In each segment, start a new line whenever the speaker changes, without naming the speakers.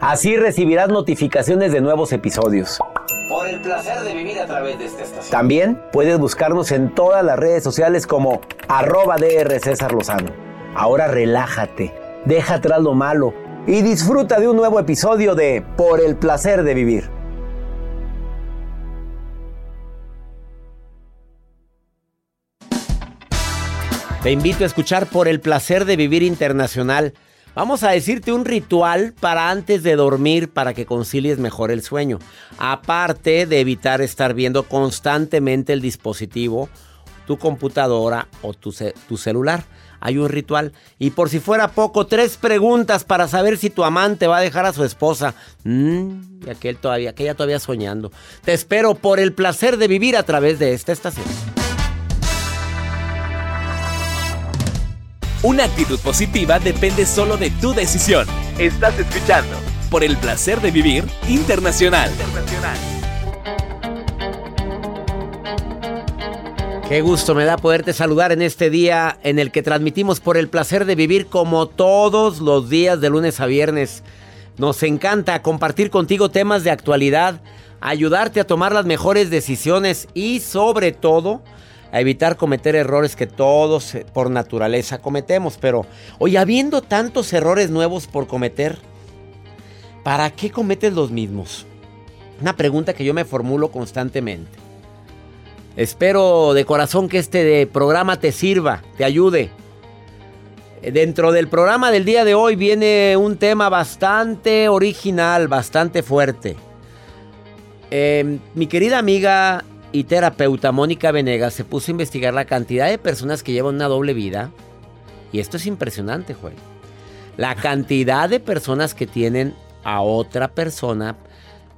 Así recibirás notificaciones de nuevos episodios. Por el placer de vivir a través de esta estación. También puedes buscarnos en todas las redes sociales como arroba DR César Lozano. Ahora relájate, deja atrás lo malo y disfruta de un nuevo episodio de Por el placer de vivir. Te invito a escuchar Por el placer de vivir internacional. Vamos a decirte un ritual para antes de dormir para que concilies mejor el sueño. Aparte de evitar estar viendo constantemente el dispositivo, tu computadora o tu, ce- tu celular. Hay un ritual. Y por si fuera poco, tres preguntas para saber si tu amante va a dejar a su esposa. Mm, y aquel todavía, aquella todavía soñando. Te espero por el placer de vivir a través de esta estación.
Una actitud positiva depende solo de tu decisión. Estás escuchando por el placer de vivir internacional.
Qué gusto me da poderte saludar en este día en el que transmitimos por el placer de vivir como todos los días de lunes a viernes. Nos encanta compartir contigo temas de actualidad, ayudarte a tomar las mejores decisiones y sobre todo a evitar cometer errores que todos eh, por naturaleza cometemos. Pero, oye, habiendo tantos errores nuevos por cometer, ¿para qué cometes los mismos? Una pregunta que yo me formulo constantemente. Espero de corazón que este programa te sirva, te ayude. Dentro del programa del día de hoy viene un tema bastante original, bastante fuerte. Eh, mi querida amiga y terapeuta Mónica Venegas se puso a investigar la cantidad de personas que llevan una doble vida. Y esto es impresionante, Joel. La cantidad de personas que tienen a otra persona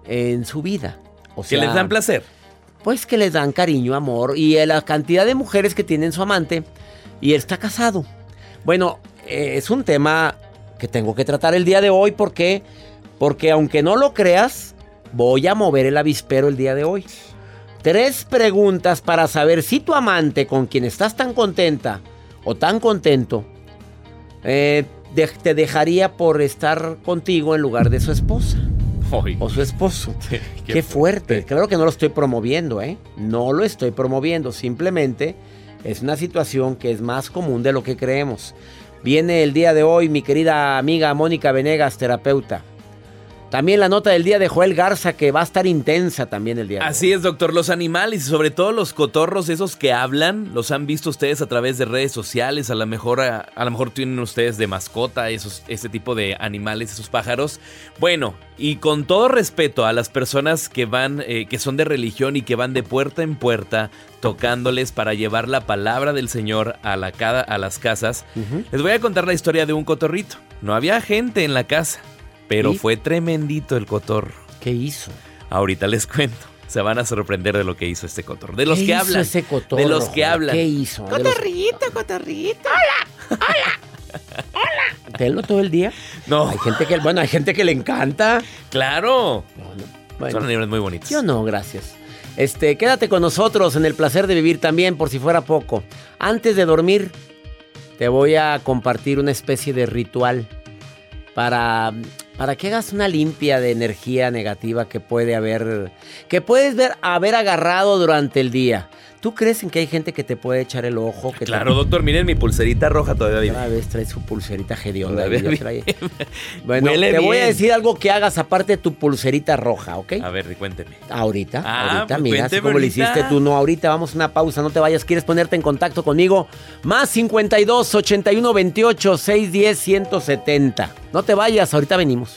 en su vida. O
Que les dan placer.
pues que les dan cariño, amor y eh, la cantidad de mujeres que tienen su amante y él está casado. Bueno, eh, es un tema que tengo que tratar el día de hoy porque porque aunque no lo creas, voy a mover el avispero el día de hoy. Tres preguntas para saber si tu amante con quien estás tan contenta o tan contento eh, de- te dejaría por estar contigo en lugar de su esposa o su esposo. Qué, fuerte. Claro que no lo estoy promoviendo, ¿eh? No lo estoy promoviendo. Simplemente es una situación que es más común de lo que creemos. Viene el día de hoy mi querida amiga Mónica Venegas, terapeuta. También la nota del día de Joel Garza que va a estar intensa también el día. De
Así es, doctor. Los animales y sobre todo los cotorros, esos que hablan, los han visto ustedes a través de redes sociales. A lo mejor, a, a lo mejor tienen ustedes de mascota esos, ese tipo de animales, esos pájaros. Bueno, y con todo respeto a las personas que van, eh, que son de religión y que van de puerta en puerta tocándoles para llevar la palabra del Señor a, la, a las casas, les voy a contar la historia de un cotorrito. No había gente en la casa, pero
¿Y?
fue tremendito el cotorro.
¿Qué hizo?
Ahorita les cuento. Se van a sorprender de lo que hizo este cotorro. De los
¿Qué
que
hizo
hablan.
ese cotorro,
de los que hablan.
¿Qué hizo? Los-
cotorrito.
¿Telo todo el día?
No,
Hay gente que, bueno, hay gente que le encanta.
claro.
No, no. Bueno,
Son animales muy bonitos.
yo no, gracias. Este, quédate con nosotros en el placer de vivir también, por si fuera poco. Antes de dormir, te voy a compartir una especie de ritual para, para que hagas una limpia de energía negativa que puede haber, que puedes ver, haber agarrado durante el día. ¿Tú crees en que hay gente que te puede echar el ojo? Que te-
Claro, doctor, miren mi pulserita roja todavía vive.
Otra vez trae su pulserita trae- Bueno,
Huele
te voy a decir algo que hagas aparte de tu pulserita roja, ¿ok?
A ver, cuénteme.
Ahorita,
Ah,
ahorita,
pues
mira, así como le hiciste tú, no, ahorita vamos a una pausa, no te vayas, ¿quieres ponerte en contacto conmigo? Más 52 81 28 610 170. No te vayas, ahorita venimos.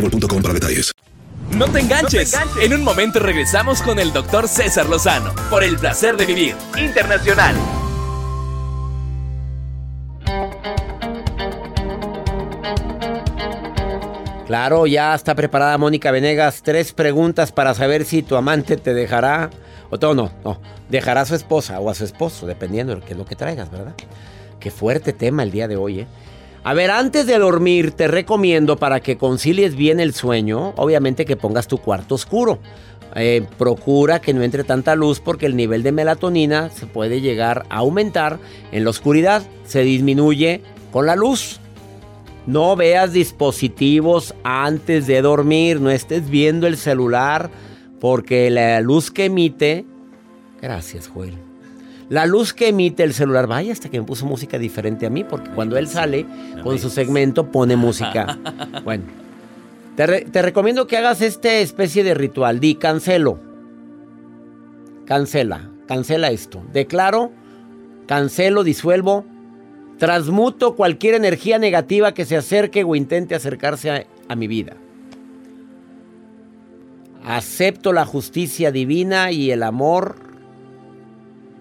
boostmobile.com para detalles.
No te enganches. En un momento regresamos con el doctor César Lozano por el placer de vivir internacional.
Claro, ya está preparada Mónica Venegas. Tres preguntas para saber si tu amante te dejará. O todo no, no. Dejará a su esposa o a su esposo, dependiendo de lo que traigas, ¿verdad? Qué fuerte tema el día de hoy, ¿eh? A ver, antes de dormir, te recomiendo para que concilies bien el sueño, obviamente que pongas tu cuarto oscuro. Eh, procura que no entre tanta luz porque el nivel de melatonina se puede llegar a aumentar en la oscuridad. Se disminuye con la luz. No veas dispositivos antes de dormir, no estés viendo el celular porque la luz que emite... Gracias, Joel. La luz que emite el celular, vaya hasta que me puso música diferente a mí, porque cuando él sale con su segmento pone música. Bueno, te, re- te recomiendo que hagas esta especie de ritual. Di, cancelo. Cancela, cancela esto. Declaro, cancelo, disuelvo, transmuto cualquier energía negativa que se acerque o intente acercarse a, a mi vida. Acepto la justicia divina y el amor,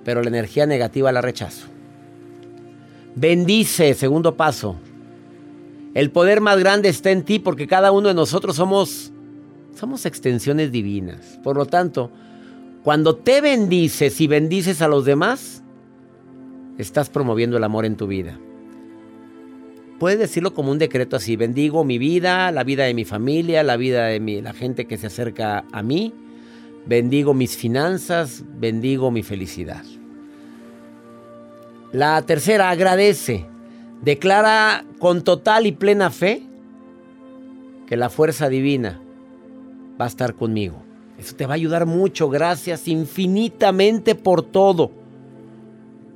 pero la energía negativa la rechazo. Bendice, segundo paso. El poder más grande está en ti porque cada uno de nosotros somos somos extensiones divinas. Por lo tanto, cuando te bendices y bendices a los demás, estás promoviendo el amor en tu vida. Puedes decirlo como un decreto así, bendigo mi vida, la vida de mi familia, la vida de mi- la gente que se acerca a mí, bendigo mis finanzas, bendigo mi felicidad. La tercera, agradece. Declara con total y plena fe que la fuerza divina va a estar conmigo. Eso te va a ayudar mucho. Gracias infinitamente por todo.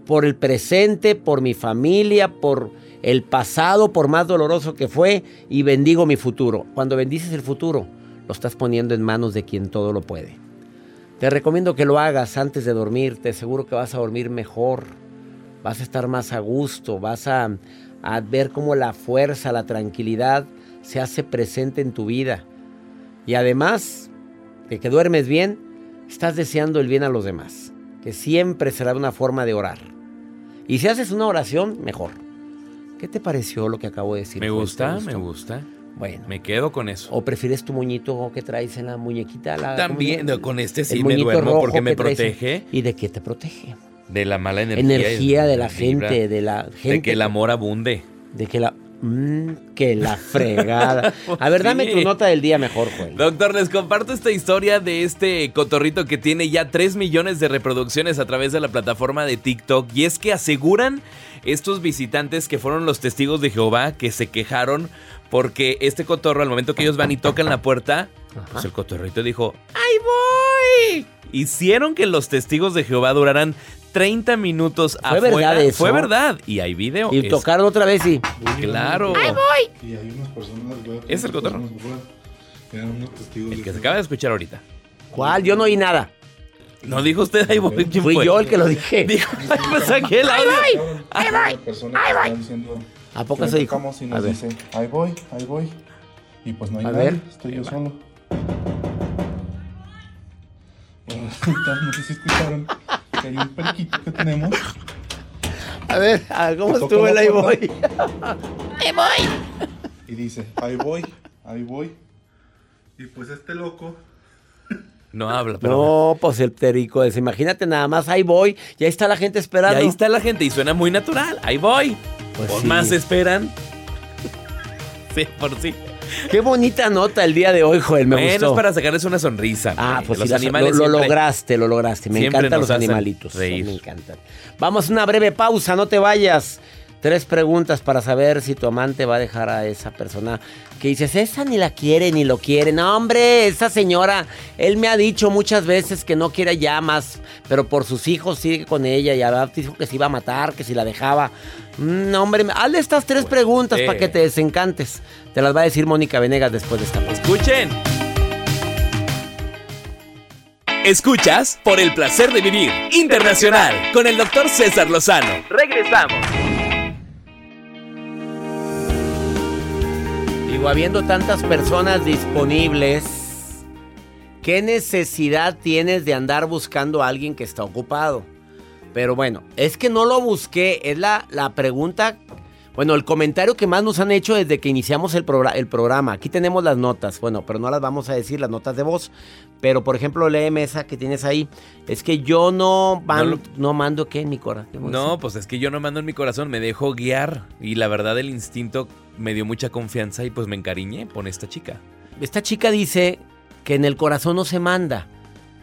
Por el presente, por mi familia, por el pasado por más doloroso que fue y bendigo mi futuro. Cuando bendices el futuro, lo estás poniendo en manos de quien todo lo puede. Te recomiendo que lo hagas antes de dormir, te seguro que vas a dormir mejor, vas a estar más a gusto, vas a, a ver cómo la fuerza, la tranquilidad se hace presente en tu vida. Y además de que duermes bien, estás deseando el bien a los demás, que siempre será una forma de orar. Y si haces una oración, mejor. ¿Qué te pareció lo que acabo de decir?
Me gusta,
¿Te
me gusta.
Bueno.
Me quedo con eso.
¿O prefieres tu moñito que traes en la muñequita? La-
También, con este sí me duermo porque me protege
¿Y de qué te protege?
de la mala energía.
Energía de la
vibra,
gente, de la gente.
De que el amor abunde.
De que la... mm, que la fregada. A ver, dame tu nota del día mejor, Joel.
Doctor, les comparto esta historia de este cotorrito que tiene ya 3 millones de reproducciones a través de la plataforma de TikTok. Y es que aseguran estos visitantes que fueron los testigos de Jehová que se quejaron porque este cotorro, al momento que ellos van y tocan la puerta, pues el cotorrito dijo, ¡Ahí voy! Hicieron que los testigos de Jehová duraran 30 minutos
¿Fue
afuera.
verdad eso?
Fue verdad. Y hay video.
Y
Es-
tocaron otra vez y...
Claro.
Y hay unas personas, que
Es el cotorro.
personas, ¿verdad? Eran unos testigos.
El que se acaba de escuchar ahorita.
¿Cuál? Yo no oí nada.
No dijo usted, ahí voy. ¿Quién
Fui
fue?
yo el que lo dije.
Dijo, ay, pues saqué el audio.
Ahí voy. Personas que están diciendo,
¿A poco se dijo?
y
A
nos
ver.
dice, ahí voy, ahí voy. Y pues no hay
A
nadie,
ver.
estoy yo solo. No sé si escucharon que hay un periquito que tenemos.
A ver, a ¿cómo estuvo el ahí
puerta.
voy?
Y dice, ahí voy, ahí voy. Y pues este loco
No habla, pero.
No, pues el perico es, imagínate nada más, ahí voy, ya está la gente
Y
esperando.
ahí está la gente y suena muy natural. Ahí voy.
Pues sí.
más esperan. Sí, por sí.
Qué bonita nota el día de hoy, Joel, me
Bueno,
gustó.
es para sacarles una sonrisa.
Ah, pues
los
sí,
animales
lo, lograste, lo lograste. Me encantan los animalitos.
reír.
Me encantan. Vamos a una breve pausa, no te vayas. Tres preguntas para saber si tu amante va a dejar a esa persona que dices, esa ni la quiere ni lo quiere. No, hombre, esa señora, él me ha dicho muchas veces que no quiere ya más, pero por sus hijos sigue con ella y ahora dijo que se iba a matar, que si la dejaba. Mm, No, hombre, hazle estas tres preguntas
eh.
para que te desencantes. Te las va a decir Mónica Venegas después de esta pausa.
Escuchen. Escuchas por el placer de vivir internacional con el doctor César Lozano. Regresamos.
Digo, habiendo tantas personas disponibles, ¿qué necesidad tienes de andar buscando a alguien que está ocupado? Pero bueno, es que no lo busqué, es la, la pregunta, bueno, el comentario que más nos han hecho desde que iniciamos el, progra- el programa. Aquí tenemos las notas, bueno, pero no las vamos a decir, las notas de voz. Pero, por ejemplo, léeme esa que tienes ahí. Es que yo no, man-
lo-
no mando, ¿qué? En mi corazón.
No, pues es que yo no mando en mi corazón, me dejo guiar. Y la verdad, el instinto me dio mucha confianza y pues me encariñé con esta chica.
Esta chica dice que en el corazón no se manda,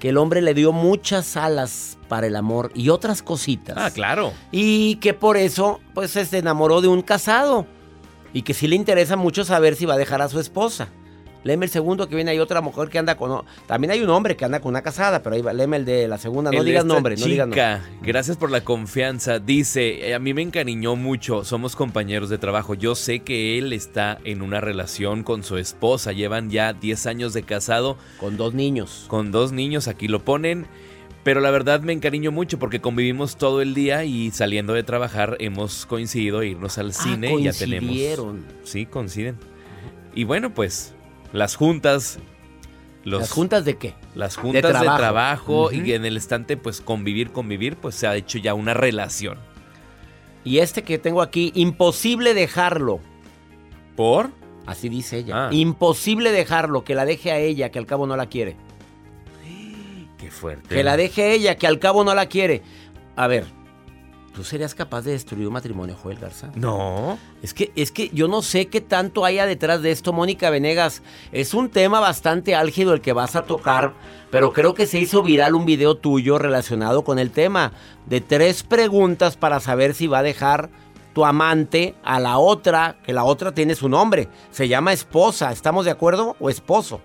que el hombre le dio muchas alas para el amor y otras cositas.
Ah, claro.
Y que por eso, pues, se enamoró de un casado. Y que sí le interesa mucho saber si va a dejar a su esposa. Léeme el segundo que viene, hay otra mujer que anda con... También hay un hombre que anda con una casada, pero ahí va, léeme el de la segunda. No
El
digas nombre, no digas nombre.
chica, gracias por la confianza. Dice, "Eh, a mí me encariñó mucho, somos compañeros de trabajo. Yo sé que él está en una relación con su esposa. Llevan ya 10 años de casado.
Con dos niños.
Con dos niños, aquí lo ponen. Pero la verdad me encariño mucho porque convivimos todo el día y saliendo de trabajar hemos coincidido a irnos al cine y ya tenemos.
Ah.
Sí, coinciden. Y bueno, pues las juntas. Los,
¿Las juntas de qué?
las juntas de
trabajo.
y en el estante, pues convivir, convivir, pues se ha hecho ya una relación.
Y este que tengo aquí, imposible dejarlo.
¿Por?
Así dice ella.
Ah.
Imposible dejarlo, que la deje a ella, que al cabo no la quiere.
Qué fuerte.
Que la deje ella, que al cabo no la quiere. A ver, ¿tú serías capaz de destruir un matrimonio, Joel Garza?
No.
Es que, es que yo no sé qué tanto haya detrás de esto, Mónica Venegas. Es un tema bastante álgido el que vas a tocar, pero creo que se hizo viral un video tuyo relacionado con el tema de tres preguntas para saber si va a dejar tu amante a la otra, que la otra tiene su nombre. Se llama esposa. ¿Estamos de acuerdo? ¿O esposo?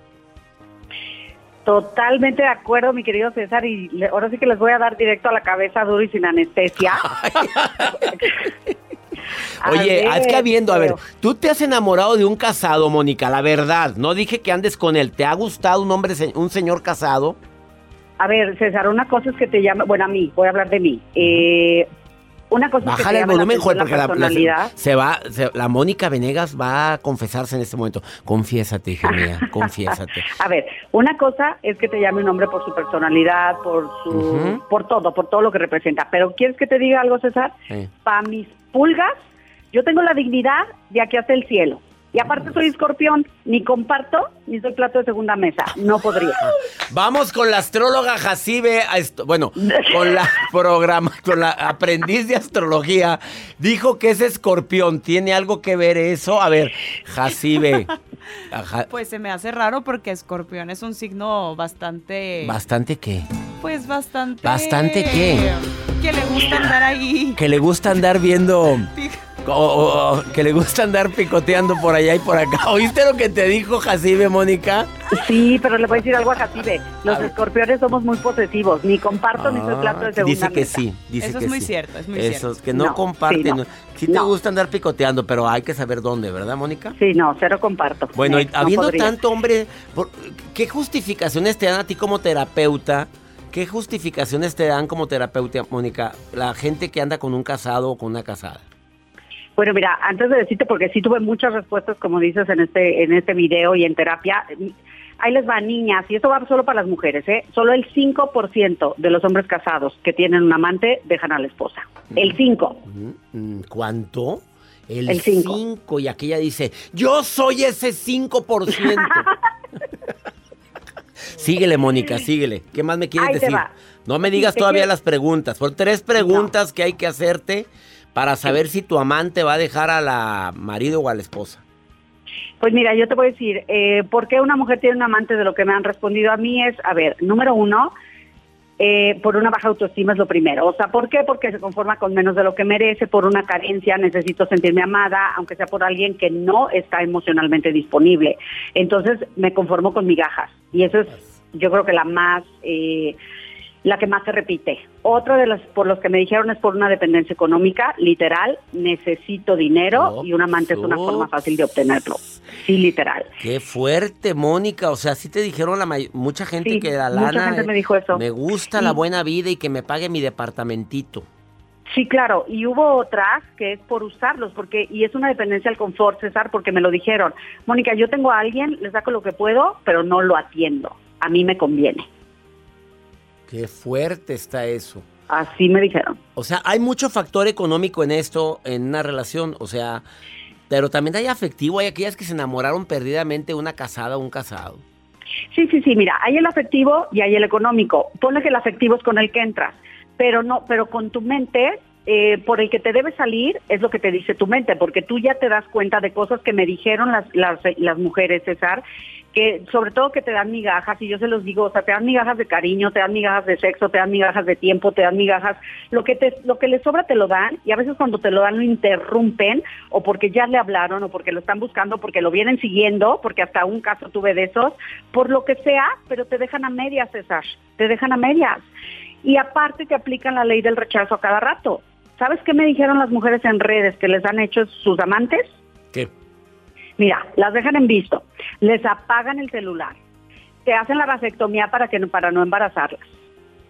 Totalmente de acuerdo, mi querido César, y le- ahora sí que les voy a dar directo a la cabeza duro y sin anestesia.
Oye,
ver,
es que habiendo, a ver, tú te has enamorado de un casado, Mónica, la verdad. No dije que andes con él. ¿Te ha gustado un hombre, un señor casado?
A ver, César, una cosa es que te llama, bueno, a mí, voy a hablar de mí. Eh, una cosa es que
Bájale el volumen, joder, porque la,
la
se va, se- la Mónica Venegas va a confesarse en este momento. Confiésate, hija mía, confiésate.
A ver, una cosa es que te llame un hombre por su personalidad, por su, por todo, por todo lo que representa. Pero ¿quieres que te diga algo, César?
Sí.
Para mis pulgas, yo tengo la dignidad de aquí hasta el cielo. Y aparte soy escorpión, ni comparto, ni soy plato de segunda mesa. No podría.
Vamos con la astróloga Jacibe, bueno, con la programa, con la aprendiz de astrología. Dijo que es escorpión. ¿Tiene algo que ver eso? A ver, Jacibe. Ajá,
Pues se me hace raro porque Escorpión es un signo bastante.
¿Bastante qué?
Pues bastante.
¿Bastante qué?
Que le gusta andar ahí.
Que le gusta andar viendo. O- que le gusta andar picoteando por allá y por acá. ¿Oíste lo que te dijo Jacibe, Mónica?
Sí, pero le voy a decir algo a Jacibe. Los escorpiones somos muy posesivos. Ni comparto, ni soy plato de
Ah,
segunda
Dice que
mesa.
sí, dice
Eso
que
es muy
sí.
cierto, es muy
Esos
cierto.
que no,
No,
comparten.
sí, no.
no. Sí te
No.
gusta andar picoteando, pero hay que saber dónde, ¿verdad, Mónica?
Sí, no, cero comparto.
Bueno, y habiendo tanto hombre, ¿qué justificaciones te dan a ti como terapeuta? ¿Qué justificaciones te dan como terapeuta, Mónica? La gente que anda con un casado o con una casada.
Bueno, mira, antes de decirte, porque sí tuve muchas respuestas, como dices en este en este video y en terapia, ahí les va, niñas, y esto va solo para las mujeres, ¿eh? Solo el 5% de los hombres casados que tienen un amante dejan a la esposa. El 5.
Mm, ¿Cuánto? El
El cinco.
5. Y aquella dice, yo soy ese 5%. síguele, Mónica, síguele. ¿Qué más me quieres
Ahí
decir? No me digas todavía las preguntas. Por tres preguntas que hay que hacerte para saber si tu amante va a dejar a la marido o a la esposa.
Pues mira, yo te voy a decir, eh, ¿por qué una mujer tiene un amante? De lo que me han respondido a mí es, a ver, número uno, eh, por una baja autoestima es lo primero. O sea, ¿por qué? Porque se conforma con menos de lo que merece, por una carencia, necesito sentirme amada, aunque sea por alguien que no está emocionalmente disponible. Entonces me conformo con migajas. Y eso es, yo creo que la más, eh, la que más se repite. Otra de las, por los que me dijeron es por una dependencia económica, literal, necesito dinero y un amante es una forma fácil de obtenerlo. Sí, literal.
Qué fuerte, Mónica. O sea, sí te dijeron la mucha gente
Sí,
que la
mucha
lana.
gente me dijo eso.
Me gusta
Sí.
la buena vida y que me pague mi departamentito.
Sí, claro, y hubo otras que es por usarlos, porque y es una dependencia al confort, César, porque me lo dijeron. Mónica, yo tengo a alguien, le saco lo que puedo, pero no lo atiendo. A mí me conviene.
Qué fuerte está eso.
Así me dijeron.
O sea, hay mucho factor económico en esto, en una relación. O sea, pero también hay afectivo. Hay aquellas que se enamoraron perdidamente una casada o un casado.
Sí, sí, sí, mira, hay el afectivo y hay el económico. Ponle que el afectivo es con el que entras, pero no, pero con tu mente, eh, por el que te debes salir es lo que te dice tu mente, porque tú ya te das cuenta de cosas que me dijeron las, las, las mujeres, César, que sobre todo que te dan migajas, y yo se los digo, o sea, te dan migajas de cariño, te dan migajas de sexo, te dan migajas de tiempo, te dan migajas, lo que te, lo que les sobra te lo dan, y a veces cuando te lo dan lo interrumpen, o porque ya le hablaron, o porque lo están buscando, porque lo vienen siguiendo, porque hasta un caso tuve de esos, por lo que sea, pero te dejan a medias, César, te dejan a medias. Y aparte te aplican la ley del rechazo a cada rato. ¿Sabes qué me dijeron las mujeres en redes que les han hecho sus amantes?
¿Qué?
Mira, las dejan en visto, les apagan el celular, te hacen la vasectomía para que para no embarazarlas.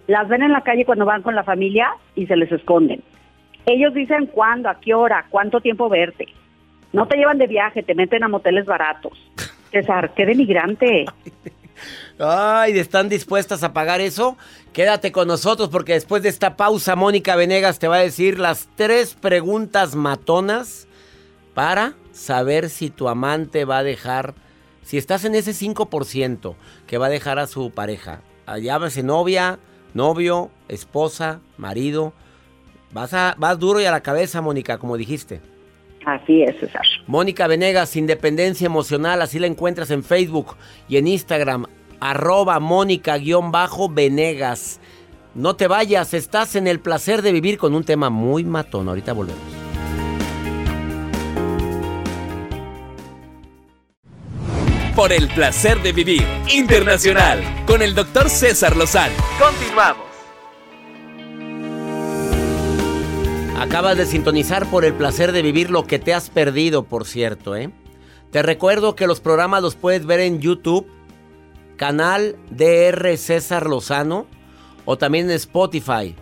Las ven en la calle cuando van con la familia y se les esconden. Ellos dicen cuándo, a qué hora, cuánto tiempo verte. No te llevan de viaje, te meten a moteles baratos. César, qué denigrante.
Ay, ¿están dispuestas a pagar eso? Quédate con nosotros porque después de esta pausa, Mónica Venegas te va a decir las tres preguntas matonas para saber si tu amante va a dejar, si estás en ese 5% que va a dejar a su pareja. Llámese novia, novio, esposa, marido. Vas, a, vas duro y a la cabeza, Mónica, como dijiste.
Así es, César.
Mónica Venegas, Independencia Emocional, así la encuentras en Facebook y en Instagram, arroba Mónica-Venegas. No te vayas, estás en el placer de vivir con un tema muy matón. Ahorita volvemos.
Por el placer de vivir internacional con el doctor César Lozano. Continuamos.
Acabas de sintonizar por el placer de vivir lo que te has perdido, por cierto, ¿eh? Te recuerdo que los programas los puedes ver en YouTube, canal DR César Lozano, o también en Spotify,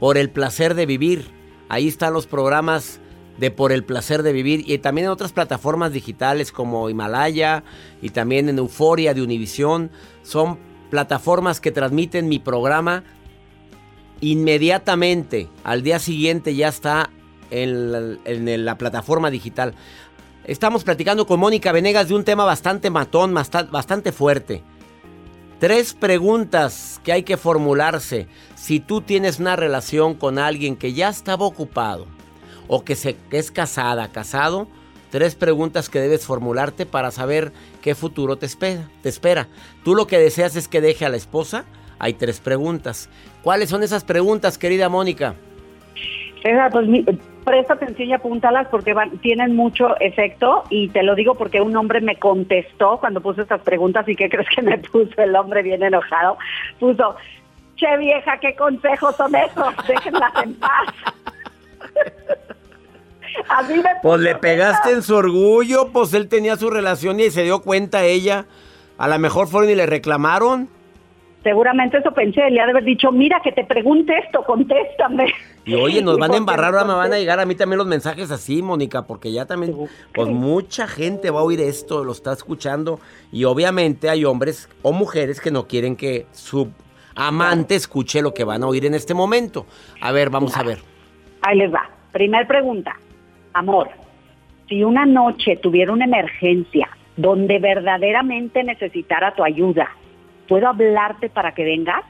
por el placer de vivir. Ahí están los programas de Por el placer de vivir y también en otras plataformas digitales como Himalaya y también en Euforia de Univisión. Son plataformas que transmiten mi programa inmediatamente. Al día siguiente ya está en la, plataforma digital. Estamos platicando con Mónica Venegas de un tema bastante matón, basta- bastante fuerte. Tres preguntas que hay que formularse si tú tienes una relación con alguien que ya estaba ocupado o que, se, que es casada, casado. Tres preguntas que debes formularte para saber qué futuro te espera, te espera. Tú lo que deseas es que deje a la esposa. Hay tres preguntas. ¿Cuáles son esas preguntas, querida Mónica?
César, pues presta atención y apúntalas porque van- tienen mucho efecto y te lo digo porque un hombre me contestó cuando puse estas preguntas y ¿qué crees que me puso el hombre bien enojado? Puso, che vieja, ¿qué consejos son esos? Déjenlas en paz. Así me
Pues le pegaste en su orgullo, pues él tenía su relación y se dio cuenta ella. A lo mejor fueron y le reclamaron.
Seguramente eso pensé, le ha de haber dicho, mira que te pregunte esto, contéstame.
Y oye, nos
Y
van a embarrar, ahora me van a llegar a mí también los mensajes así, Mónica, porque ya también, pues mucha gente va a oír esto, lo está escuchando. Y obviamente hay hombres o mujeres que no quieren que su amante escuche lo que van a oír en este momento. A ver, vamos a ver.
Ahí les va. Primer pregunta. Amor, si una noche tuviera una emergencia donde verdaderamente necesitara tu ayuda, ¿puedo hablarte para que vengas?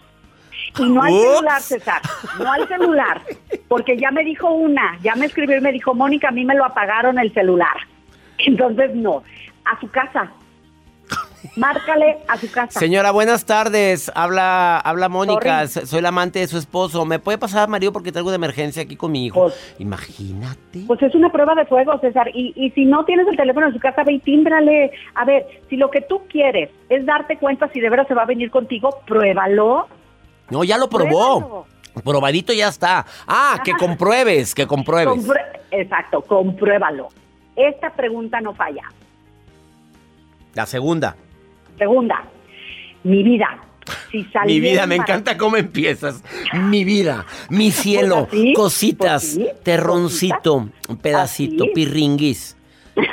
Y no al celular, César, no al celular, porque ya me dijo una, ya me escribió y me dijo, Mónica, a mí me lo apagaron el celular. Entonces, no, a su casa. Márcale a su casa.
Señora, buenas tardes. Habla, habla Mónica.
Sorry.
Soy la amante de su esposo. ¿Me puede pasar, marido, porque traigo una emergencia aquí con mi hijo? Imagínate.
Pues es una prueba de fuego, César. Y, y si no tienes el teléfono en su casa, ve y tímbrale. A ver, si lo que tú quieres es darte cuenta si de veras se va a venir contigo, pruébalo.
No, ya lo probó. Probadito ya está. Ah, que compruebes, que compruebes.
Comprue- Exacto, compruébalo. Esta pregunta no falla.
La segunda.
Segunda, mi vida. Si
Mi vida, me encanta cómo empiezas. Mi vida, mi cielo,
Pues así,
cositas,
pues sí,
terroncito, un pedacito,
Así.
pirringuis.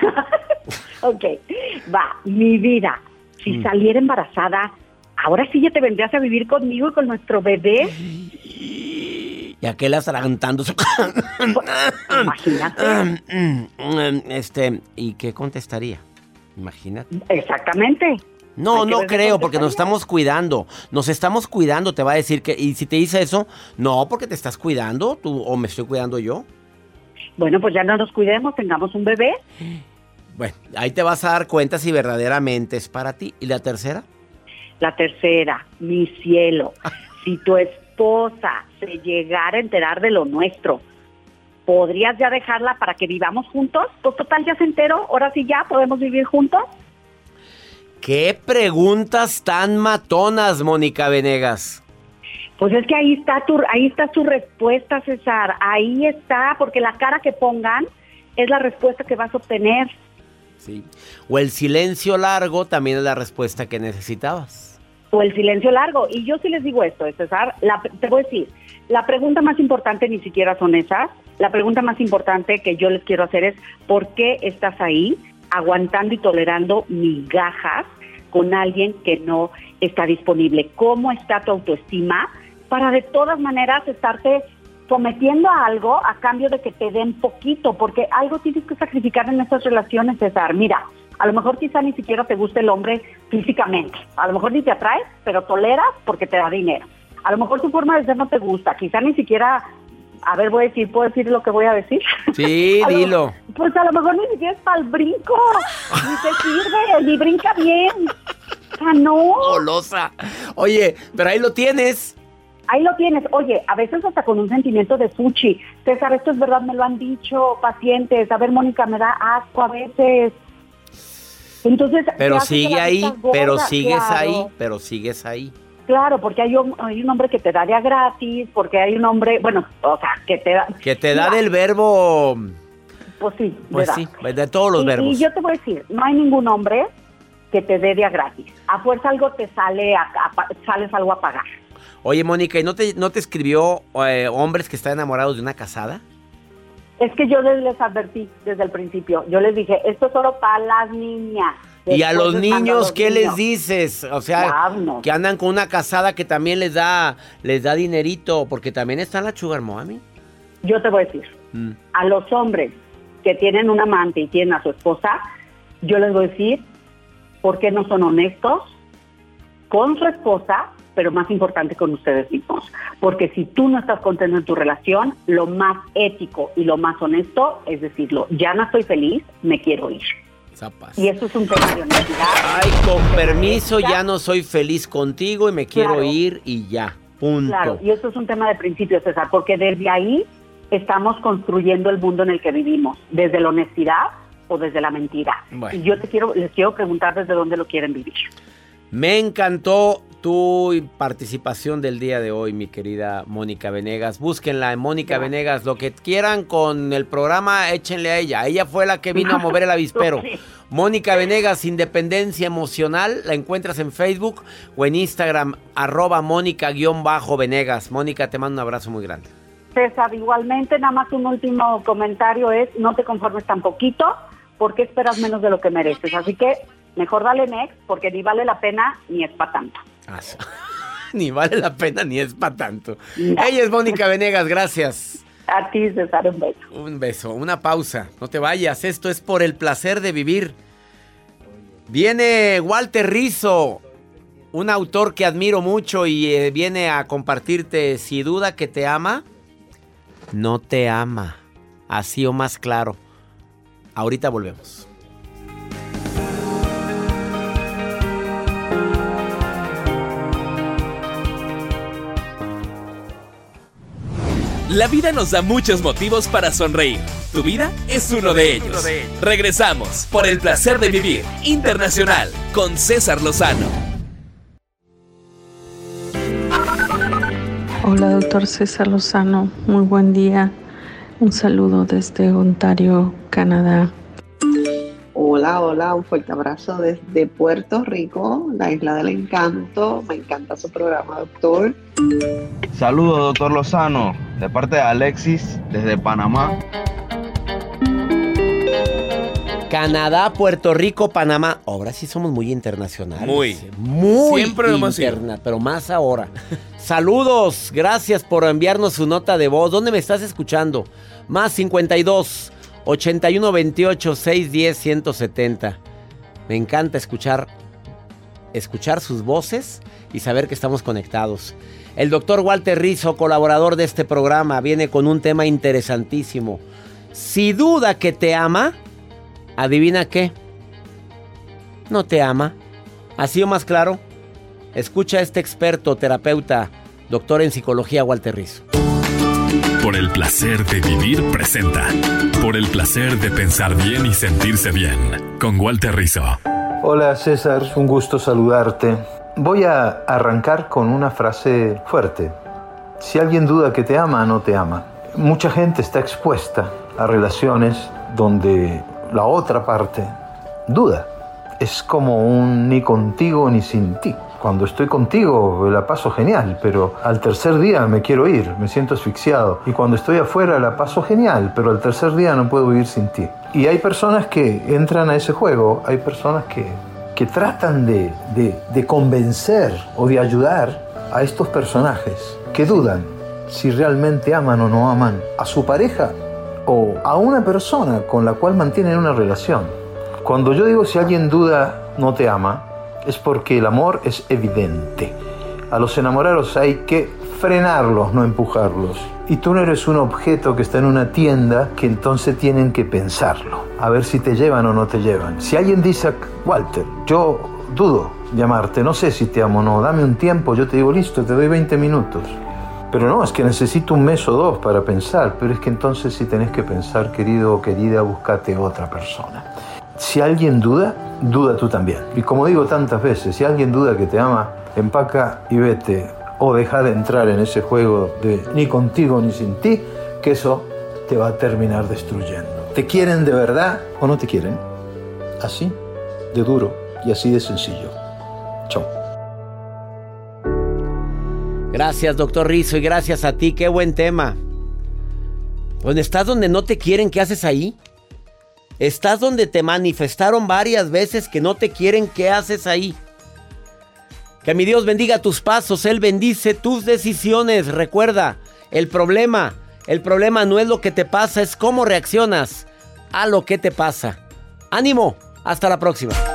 Ok, va, mi vida. Si
Mm.
saliera embarazada, ahora sí ya te vendrías a vivir conmigo y con nuestro bebé.
Y aquel atragantándose.
Imagínate.
Este, ¿y qué contestaría? Imagínate.
Exactamente.
No, no creo, porque nos estamos cuidando. Nos estamos cuidando, te va a decir que. Y si te dice eso, no, porque te estás cuidando, tú, o me estoy cuidando yo.
Bueno, pues ya no nos cuidemos, tengamos un bebé.
Bueno, ahí te vas a dar cuenta si verdaderamente es para ti. ¿Y la tercera?
La tercera, mi cielo, si tu esposa se llegara a enterar de lo nuestro, ¿podrías ya dejarla para que vivamos juntos? Pues total, ya se enteró, ahora sí ya podemos vivir juntos.
¿Qué preguntas tan matonas, Mónica Venegas?
Pues es que ahí está tu, ahí está tu respuesta, César. Ahí está, porque la cara que pongan es la respuesta que vas a obtener.
Sí. O el silencio largo también es la respuesta que necesitabas.
o el silencio largo. Y yo sí les digo esto, César, la- te voy a decir, la pregunta más importante ni siquiera son esas. La pregunta más importante que yo les quiero hacer es, ¿por qué estás ahí aguantando y tolerando migajas con alguien que no está disponible? ¿Cómo está tu autoestima para de todas maneras estarte sometiendo a algo a cambio de que te den poquito? Porque algo tienes que sacrificar en estas relaciones, César. Mira, a lo mejor quizá ni siquiera te guste el hombre físicamente. A lo mejor ni te atraes, pero toleras porque te da dinero. A lo mejor su forma de ser no te gusta. Quizá ni siquiera, a ver, voy a decir, ¿puedo decir lo que voy a decir?
Sí,
A lo-
dilo.
Pues a lo mejor ni siquiera es para el brinco. Ni te sirve, ni brinca bien. Sea, no.
Golosa. Oye, pero ahí lo tienes.
Ahí lo tienes. Oye, a veces hasta con un sentimiento de fuchi. César, esto es verdad, me lo han dicho pacientes. A ver, Mónica, me da asco a veces. Entonces,
Pero sigue ahí, pero sigues
claro.
ahí, pero sigues ahí.
Claro, porque hay un, hay un hombre que te da de a gratis, porque hay un hombre, bueno, o sea, que te da...
Que te da del verbo,
Pues sí,
pues sí, de todos los
y,
verbos.
Y yo te voy a decir, no hay ningún hombre que te dé de a gratis. A fuerza algo te sale, a, sales algo a pagar.
Oye, Mónica, ¿y no te, no te escribió eh, hombres que están enamorados de una casada?
Es que yo les, les advertí desde el principio. Yo les dije, esto es solo para las niñas.
Y a los
están
niños,
los
¿qué les dices? O sea, que andan con una casada que también les da, les da dinerito, porque también está la sugar mommy.
Yo te voy a decir,
Mm.
a los hombres que tienen un amante y tienen a su esposa, yo les voy a decir por qué no son honestos con su esposa, pero más importante con ustedes mismos. Porque si tú no estás contento en tu relación, lo más ético y lo más honesto es decirlo, ya no estoy feliz, me quiero ir.
Zapas.
Y eso es un tema de honestidad.
Ay, con permiso, ya no soy feliz contigo y me quiero
Claro.
ir y ya. Punto.
Claro, y eso es un tema de principio, César, porque desde ahí estamos construyendo el mundo en el que vivimos, desde la honestidad o desde la mentira.
Bueno.
Y yo te quiero, les quiero preguntar desde dónde lo quieren vivir.
Me encantó tu participación del día de hoy, mi querida Mónica Venegas. Búsquenla en Mónica Venegas. Lo que quieran con el programa, échenle a ella. Ella fue la que vino a mover el avispero.
Sí.
Mónica Venegas, Independencia Emocional. La encuentras en Facebook o en Instagram, arroba Mónica-Venegas. Mónica, te mando un abrazo muy grande.
César, igualmente, nada más un último comentario es, no te conformes tan poquito, porque esperas menos de lo que mereces. Así que mejor dale next, porque ni vale la pena ni es para tanto.
As- ni vale la pena ni es para tanto. Ella es Mónica Venegas, gracias.
A ti, César, un beso.
Un beso, una pausa. No te vayas, esto es por el placer de vivir. Viene Walter Rizzo, un autor que admiro mucho y eh, viene a compartirte si duda que te ama, no te ama. Así o más claro. Ahorita volvemos.
La vida nos da muchos motivos para sonreír. Tu vida es uno de ellos. Regresamos por el placer de vivir internacional con César Lozano.
Hola, doctor César Lozano. Muy buen día. Un saludo desde Ontario, Canadá.
Hola, hola, un fuerte abrazo desde Puerto Rico, la isla del encanto. Me encanta su programa, doctor.
Saludos, doctor Lozano, de parte de Alexis, desde Panamá.
Canadá, Puerto Rico, Panamá. Ahora sí somos muy internacionales.
Muy.
Muy
Siempre lo sido.
interna, pero más ahora. Saludos, gracias por enviarnos su nota de voz. ¿Dónde me estás escuchando? Más 52 81 28 610 170. Me encanta escuchar escuchar sus voces y saber que estamos conectados. El doctor Walter Rizzo, colaborador de este programa, viene con un tema interesantísimo. Si duda que te ama, adivina qué. No te ama. ¿Así o más claro? Escucha a este experto, terapeuta, doctor en psicología, Walter Rizzo.
Por el placer de vivir presenta. Por el placer de pensar bien y sentirse bien. Con Walter Rizzo.
Hola César, un gusto saludarte. Voy a arrancar con una frase fuerte. Si alguien duda que te ama, no te ama. Mucha gente está expuesta a relaciones donde la otra parte duda. Es como un ni contigo ni sin ti. Cuando estoy contigo la paso genial, pero al tercer día me quiero ir, me siento asfixiado. Y cuando estoy afuera la paso genial, pero al tercer día no puedo vivir sin ti. Y hay personas que entran a ese juego, hay personas que, que tratan de, de, de convencer o de ayudar a estos personajes que dudan si realmente aman o no aman a su pareja o a una persona con la cual mantienen una relación. Cuando yo digo si alguien duda no te ama, es porque el amor es evidente. A los enamorados hay que frenarlos, no empujarlos. Y tú no eres un objeto que está en una tienda que entonces tienen que pensarlo, a ver si te llevan o no te llevan. Si alguien dice, Walter, yo dudo llamarte, no sé si te amo o no, dame un tiempo, yo te digo, listo, te doy 20 minutos. Pero no, es que necesito un mes o dos para pensar, pero es que entonces si tenés que pensar, querido o querida, búscate otra persona. Si alguien duda, duda tú también. Y como digo tantas veces, si alguien duda que te ama, empaca y vete. O deja de entrar en ese juego de ni contigo ni sin ti, que eso te va a terminar destruyendo. ¿Te quieren de verdad o no te quieren? Así, de duro y así de sencillo. Chao.
Gracias, doctor Rizo, y gracias a ti. Qué buen tema. ¿Dónde estás donde no te quieren? ¿Qué haces ahí? Estás donde te manifestaron varias veces que no te quieren. ¿Qué haces ahí? Que mi Dios bendiga tus pasos, Él bendice tus decisiones. Recuerda, el problema, el problema no es lo que te pasa, es cómo reaccionas a lo que te pasa. Ánimo, hasta la próxima.